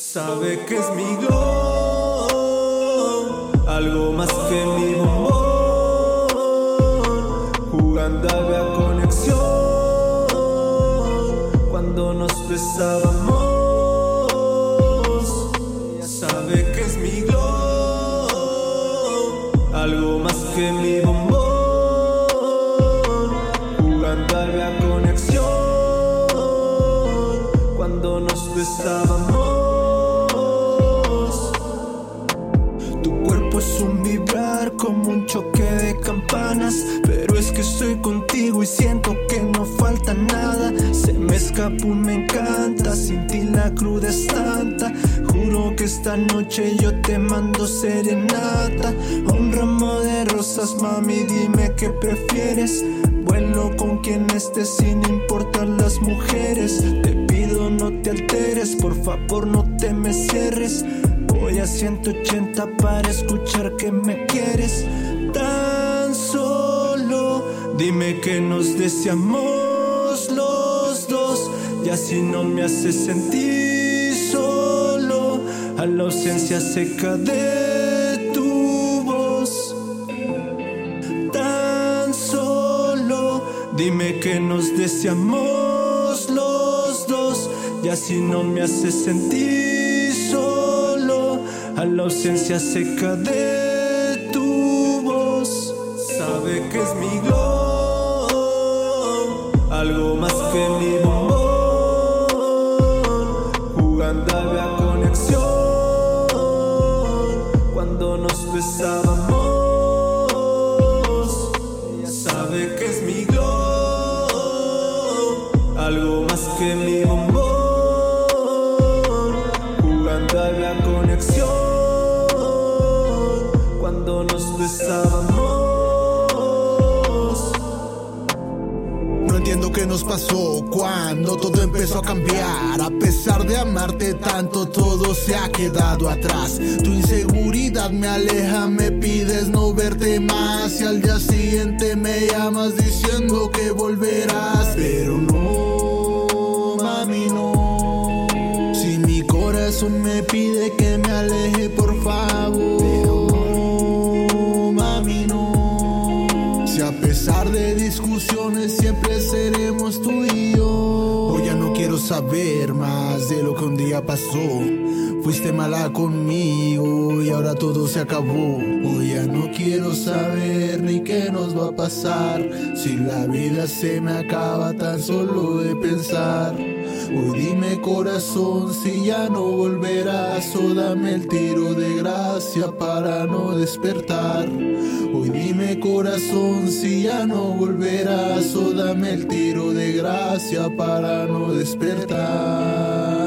Sabe que es mi glow, algo más que mi bombón, jugando a conexión cuando nos besábamos. Sabe que es mi glow, algo más que mi bombón, jugando a conexión cuando nos besábamos. Un vibrar como un choque de campanas. Pero es que estoy contigo y siento que no falta nada. Se me escapó, me encanta. Sin ti la cruda es tanta. Juro que esta noche yo te mando serenata. Un ramo de rosas, mami, dime qué prefieres. Vuelo con quien estés sin importar las mujeres. Te pido no te alteres, por favor no te me cierres. A 180 para escuchar que me quieres. Tan solo dime que nos deseamos los dos. Y así no me hace sentir solo. A la ausencia seca de tu voz. Tan solo dime que nos deseamos los dos. Y así no me hace sentir. A la ausencia seca de tu voz. Sabe que es mi glow, algo más que mi bombón. Jugando a conexión cuando nos besábamos. Sabe que es mi glow, algo más que mi bombón. Nos besábamos. No entiendo qué nos pasó cuando todo empezó a cambiar. A pesar de amarte tanto, todo se ha quedado atrás. Tu inseguridad me aleja, me pides no verte más. Y al día siguiente me llamas diciendo que volverás. Pero no, mami, no. Si mi corazón me pide que me aleje, por favor. De discusiones siempre seremos tú y yo. Hoy ya no quiero saber más de lo que un día pasó. Fuiste mala conmigo y ahora todo se acabó. Hoy ya no quiero saber ni qué nos va a pasar. Si la vida se me acaba tan solo de pensar. Hoy dime corazón si ya no volverás o dame el tiro de gracia para no despertar. Hoy dime corazón si ya no volverás o dame el tiro de gracia para no despertar.